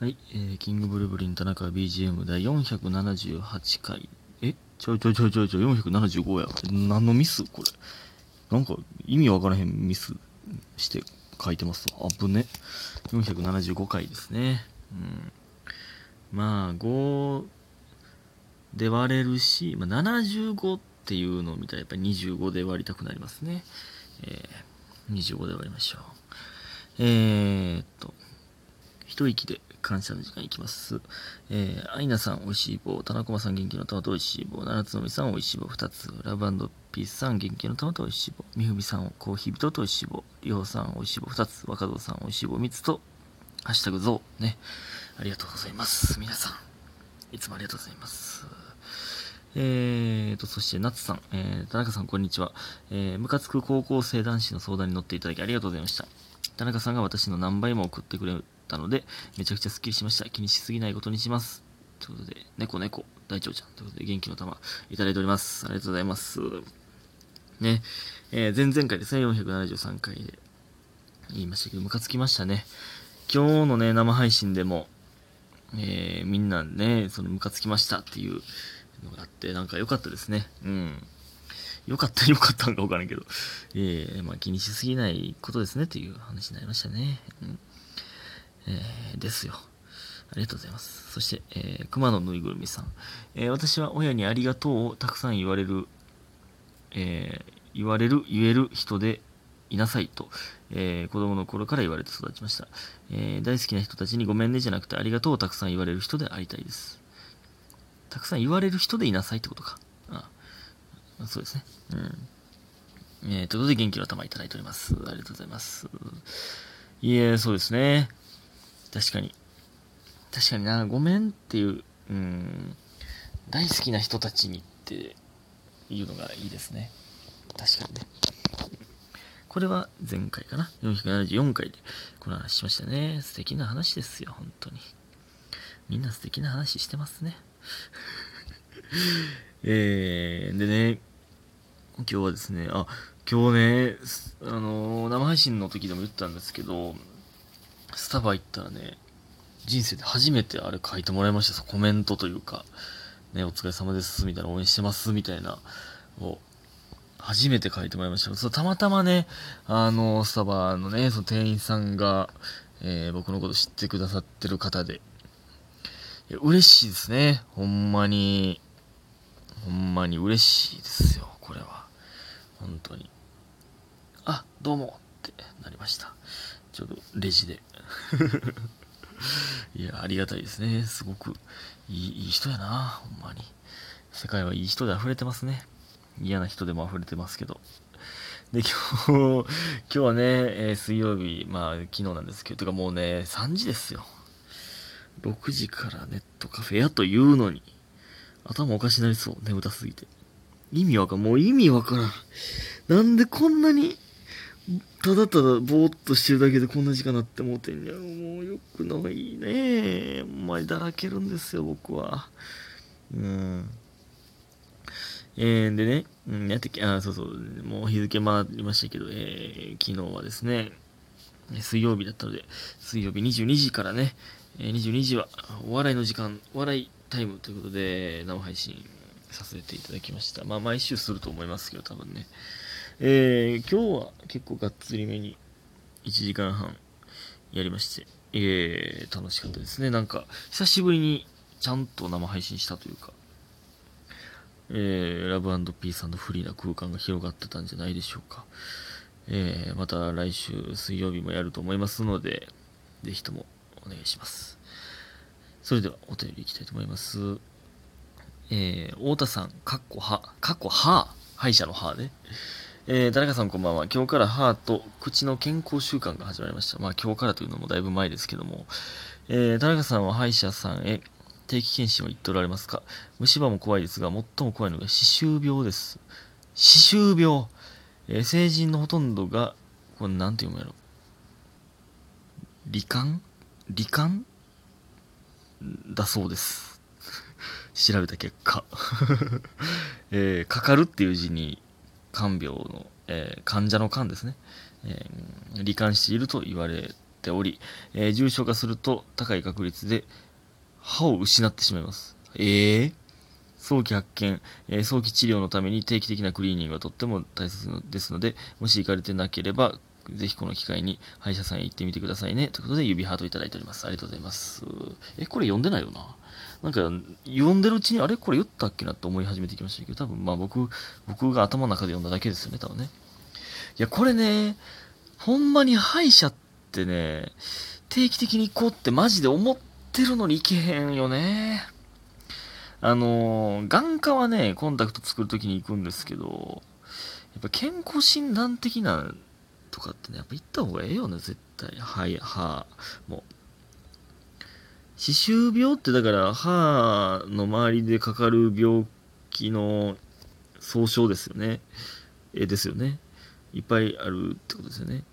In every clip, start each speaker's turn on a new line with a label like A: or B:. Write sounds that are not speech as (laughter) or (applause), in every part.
A: はい、えー、キングブルブリン田中 BGM 第478回。え？ちょいちょいちょいちょいちょい、475や。何のミス？これ。なんか、意味わからへんミスして書いてますわ。あぶね。475回ですね。うん。まあ、5で割れるし、まあ、75っていうのを見たらやっぱり25で割りたくなりますね。えー、25で割りましょう。えーっと、一息で感謝の時間いきます。えー、アイナさん、おいしい棒。田中さん、元気の玉とおいしい棒。七つのみさん、おいしい棒2つ。ラブピースさん、元気の玉とおいしい棒。みふみさん、コーヒー人とおいしい棒。りほさん、おいしい棒2つ。若造さん、おいしい棒3つと、ハッシュタグゾウ。ね。ありがとうございます。皆さん、いつもありがとうございます。えーと、そして、ナツさん、えー、田中さん、こんにちは。えー、ムカつく高校生男子の相談に乗っていただきありがとうございました。田中さんが私の何倍も送ってくれたので、めちゃくちゃスッキリしました。気にしすぎないことにします。ということで、猫猫、大長ちゃん。ということで、元気の玉、いただいております。ありがとうございます。ね、えー、前々回ですね、473回で言いましたけど、ムカつきましたね。今日のね、生配信でも、えー、みんなね、そのムカつきましたっていうのがあって、なんか良かったですね。うん。良かった、良かったんか分からんけど、えー、まあ気にしすぎないことですねっていう話になりましたね。うん。えー、ですよ。ありがとうございます。そして、えー、熊のぬいぐるみさん。えー、私は親にありがとうをたくさん言われる、えー、言われる、言える人でいなさいと、えー、子供の頃から言われて育ちました、えー。大好きな人たちにごめんねじゃなくてありがとうをたくさん言われる人でありたいです。たくさん言われる人でいなさいってことか。ああそうですね。うん。えー、ということで元気の玉いただいております。ありがとうございます。いえ、そうですね。確かに。確かにな、ごめんっていう、うん、大好きな人たちにっていうのがいいですね。確かにね。これは前回かな ?474 回でこの話しましたね。素敵な話ですよ、本当に。みんな素敵な話してますね。えー、でね、今日はですね、あ、今日ね、あのー、生配信の時でも言ったんですけど、スタバ行ったらね、人生で初めてあれ書いてもらいました。コメントというか、ね、お疲れ様です、みたいな、応援してます、みたいな、を、初めて書いてもらいました。そう、たまたまね、あの、スタバのね、その店員さんが、えー、僕のこと知ってくださってる方で、嬉しいですね。ほんまに、ほんまに嬉しいですよ、本当に。あ、どうもってなりました。ちょうどレジで。(laughs) いや、ありがたいですね。すごくいいいい人やな、ほんまに。世界はいい人で溢れてますね。嫌な人でも溢れてますけど。で、今日、今日はね、えー、水曜日、まあ、昨日なんですけど、てかもうね、3時ですよ。6時からネットカフェやというのに、頭おかしになりそう、眠たすぎて。意味わかん、もう意味わからん。なんでこんなに、ただただぼーっとしてるだけでこんな時間なってもうてんやろ。もうよくないね。お前だらけるんですよ、僕は。うん。えー、でね、うん、やってき、あ、そうそう、もう日付回りましたけど、えー、昨日はですね、水曜日だったので、水曜日22時からね、え、22時はお笑いの時間、お笑いタイムということで、生配信させていただきました。まあ、毎週すると思いますけど、多分ね。えー、今日は結構がっつりめに1時間半やりまして、えー、楽しかったですね。なんか、久しぶりにちゃんと生配信したというか、えー、ラブピースフリーな空間が広がってたんじゃないでしょうか。えー、また来週水曜日もやると思いますので、ぜひともお願いします。それではお便りいきたいと思います。えー、太田さん、かっこは、かっこは、歯医者の歯ね。えー、田中さんこんばんは。今日から歯と口の健康習慣が始まりました。まあ今日からというのもだいぶ前ですけども、えー、田中さんは歯医者さんへ定期検診を行っておられますか？虫歯も怖いですが、最も怖いのが歯周病です。歯周病。えー、成人のほとんどが、これなんて読むやろ？罹患？罹患？だそうです。調べた結果、(laughs) えー、かかるっていう字に、看病の、えー、患者の患ですね、えー、罹患していると言われっており、えー重症化すると高い確率で歯を失ってしまいます。ええ早期発見、えー早期治療のために定期的なクリーニングはとっても大切ですので、もし行かれてなければ、ぜひこの機会に歯医者さんへ行ってみてくださいね。ということで、指ハートいただいております。ありがとうございます。え、これ読んでないよな。なんか、読んでるうちに、あれこれ言ったっけなって思い始めてきましたけど、多分まあ僕、僕が頭の中で読んだだけですよね、多分ね。いや、これね、ほんまに歯医者ってね、定期的に行こうってマジで思ってるのに行けへんよね。あの、眼科はね、コンタクト作るときに行くんですけど、やっぱ健康診断的なとかってね、やっぱ行った方がええよね、絶対。はい、歯もう。歯周病ってだから歯の周りでかかる病気の総称ですよね。えですよね。いっぱいあるってことですよね。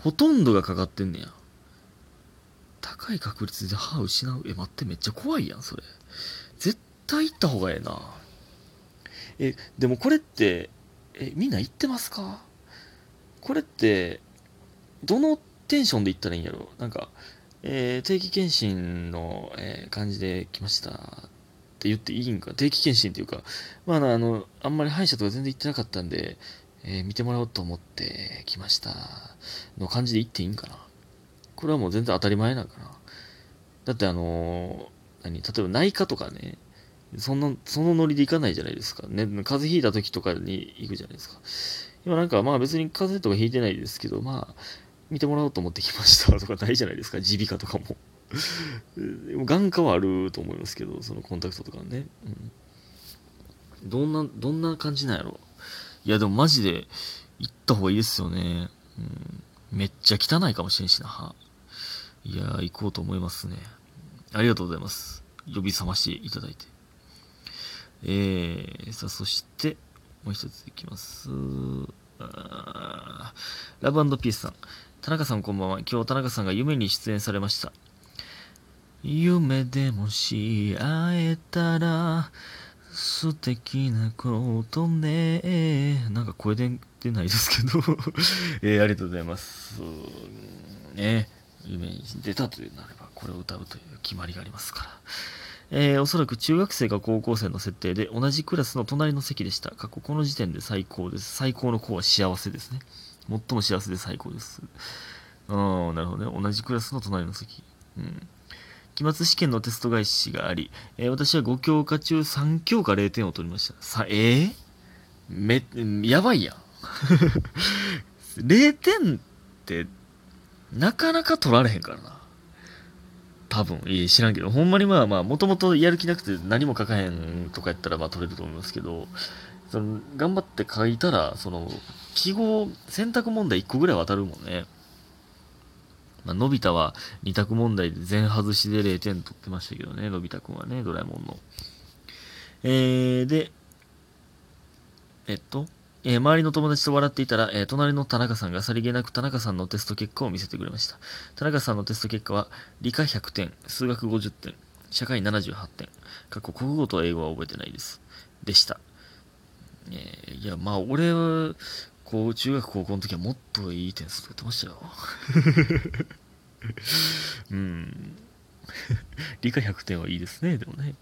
A: ほとんどがかかってんねや。高い確率で歯失う。え、待って、めっちゃ怖いやん、それ。絶対行った方がええな。え、でもこれって、え、みんな行ってますか？これって、どのテンションで行ったらいいんやろ？なんか、えー定期検診の、えー感じで来ましたって言っていいんか？定期検診っていうか、まああの、あんまり歯医者とか全然行ってなかったんで、えー見てもらおうと思って来ましたの感じで言っていいんかな？これはもう全然当たり前なんかな？だってあの何例えば内科とかね、そんな、そのノリで行かないじゃないですか。ね、風邪ひいた時とかに行くじゃないですか。今なんかまあ別に風邪とかひいてないですけど、まあ、見てもらおうと思ってきましたとかないじゃないですか。耳鼻科とかも。(laughs) も眼科はあると思いますけど、そのコンタクトとかね。うん。どんな、どんな感じなんやろいやでもマジで行った方がいいですよね。うん。めっちゃ汚いかもしれんしな、いや、行こうと思いますね。ありがとうございます。呼び覚ましていただいて。えー、さあ、そして、もう一ついきます。ラブピースさん。田中さんこんばんは。今日田中さんが夢に出演されました。夢でもし会えたら、素敵なことね。なんか声出てないですけど、(laughs) えー、ありがとうございます。ね、夢に出たというなれば、これを歌うという決まりがありますから。えーおそらく中学生か高校生の設定で同じクラスの隣の席でした。過去この時点で最高です。最高の子は幸せですね。最も幸せで最高です。うん、なるほどね。同じクラスの隣の席。うん。期末試験のテスト返しがあり、えー私は5教科中3教科0点を取りました。さ、えー、め、やばいやん。(laughs) 0点って、なかなか取られへんからな。多分、いや知らんけど、ほんまにまあまあ、もともとやる気なくて何も書かへんとかやったらまあ取れると思いますけど、その、頑張って書いたら、その、記号、選択問題1個ぐらいは当たるもんね。まあ、のび太は2択問題で全外しで0点取ってましたけどね、のび太くんはね、ドラえもんの。えー、で、えっと、えー周りの友達と笑っていたら、えー隣の田中さんがさりげなく田中さんのテスト結果を見せてくれました。田中さんのテスト結果は、理科100点、数学50点、社会78点、過去国語と英語は覚えてないです。でした。えーいや、まあ、俺は、こう、中学高校の時はもっといい点数取ってましたよ。(laughs) うん。(laughs) 理科100点はいいですね、でもね。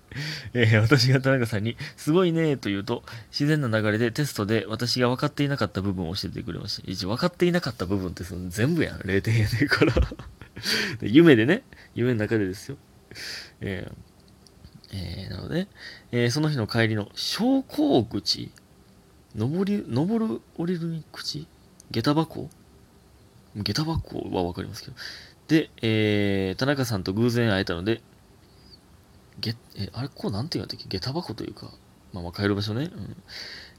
A: えー私が田中さんに、すごいねと言うと、自然な流れでテストで私が分かっていなかった部分を教えてくれました。一応分かっていなかった部分ってその全部やん。0点やねんから。(laughs) 夢でね、夢の中でですよ。えーえーなので、えーその日の帰りの昇降口登り、登る、降りる口？下駄箱？下駄箱はわかりますけど。で、えー、田中さんと偶然会えたので、げ、え、あれ、こうなんて言うんだっけ？下駄箱というか、まあまあ帰る場所ね。うん。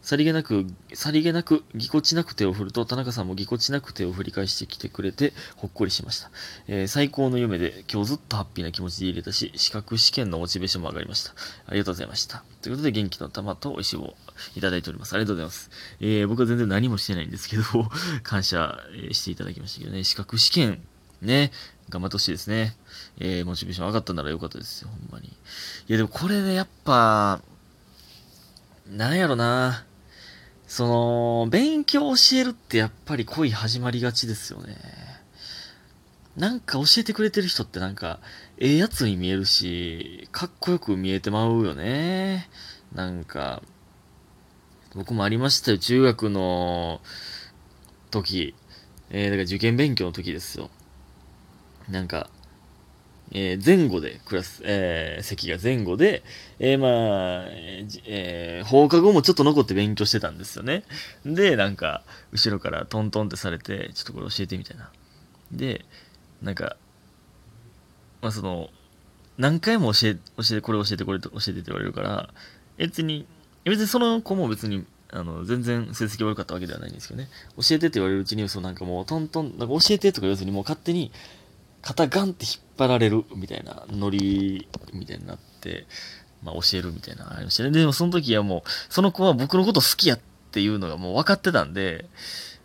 A: さりげなく、さりげなく、ぎこちなく手を振ると、田中さんもぎこちなく手を振り返してきてくれて、ほっこりしました。えー最高の夢で、今日ずっとハッピーな気持ちで入れたし、資格試験のモチベーションも上がりました。ありがとうございました。ということで、元気の玉と美味しいをいただいております。ありがとうございます。えー僕は全然何もしてないんですけど、(laughs) 感謝していただきましたけどね、資格試験、ね、頑張ってほしいですね。えーモチベーション上がったならよかったですよ、ほんまに。いや、でもこれね、やっぱ、なんやろな。その、勉強教えるってやっぱり恋始まりがちですよね。なんか教えてくれてる人ってなんか、ええやつに見えるし、かっこよく見えてまうよね。なんか、僕もありましたよ。中学の時。えー、だから受験勉強の時ですよ。なんか、えー、前後で、クラス、えー、席が前後で、えー、まあ、えー、放課後もちょっと残って勉強してたんですよね。で、なんか、後ろからトントンってされて、ちょっとこれ教えてみたいな。で、なんか、まあその、何回も教え、教えて、これ教えて、これ教えてって言われるから、別に、別にその子も別に、あの、全然成績悪かったわけではないんですけどね。教えてって言われるうちに、そうなんかもうトントン、なんか教えてとか言わずにもう勝手に、肩ガンって引っ張られるみたいなノリみたいになって、まあ教えるみたいなありましたね。でもその時はもう、その子は僕のこと好きやっていうのがもう分かってたんで、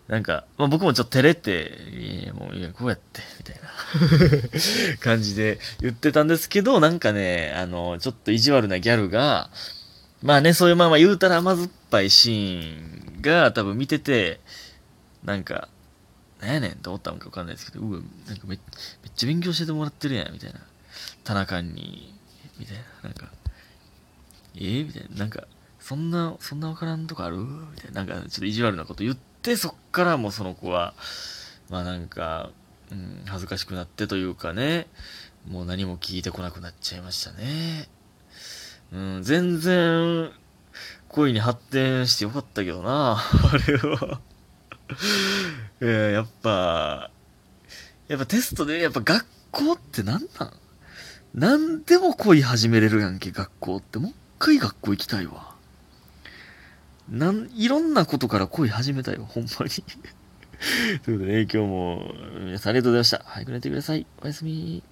A: なんか、まあ僕もちょっと照れて、いや、もう、いや、こうやって、みたいな (laughs) 感じで言ってたんですけど、なんかね、あの、ちょっと意地悪なギャルが、まあね、そういうまま言うたら甘酸っぱいシーンが多分見てて、なんか、なんやねんって思ったのかわかんないですけど、うわ、なんかめちゃ勉強してもらってるやん、みたいな。田中に、みたいな、なんか、えー、みたいな、なんか、そんな、そんなわからんとこある？みたいな、なんか、ちょっと意地悪なこと言って、そっからもうその子は、まあなんか、うん、恥ずかしくなってというかね、もう何も聞いてこなくなっちゃいましたね。うん、全然、恋に発展してよかったけどな、あれは。(laughs) えー、やっぱ、やっぱテストで、やっぱ学校って何なん？何でも恋始めれるやんけ、学校って。もう一回学校行きたいわ。なん、いろんなことから恋始めたよ、ほんまに (laughs) ということで、ね、今日も皆さんありがとうございました。早く寝てください。おやすみ。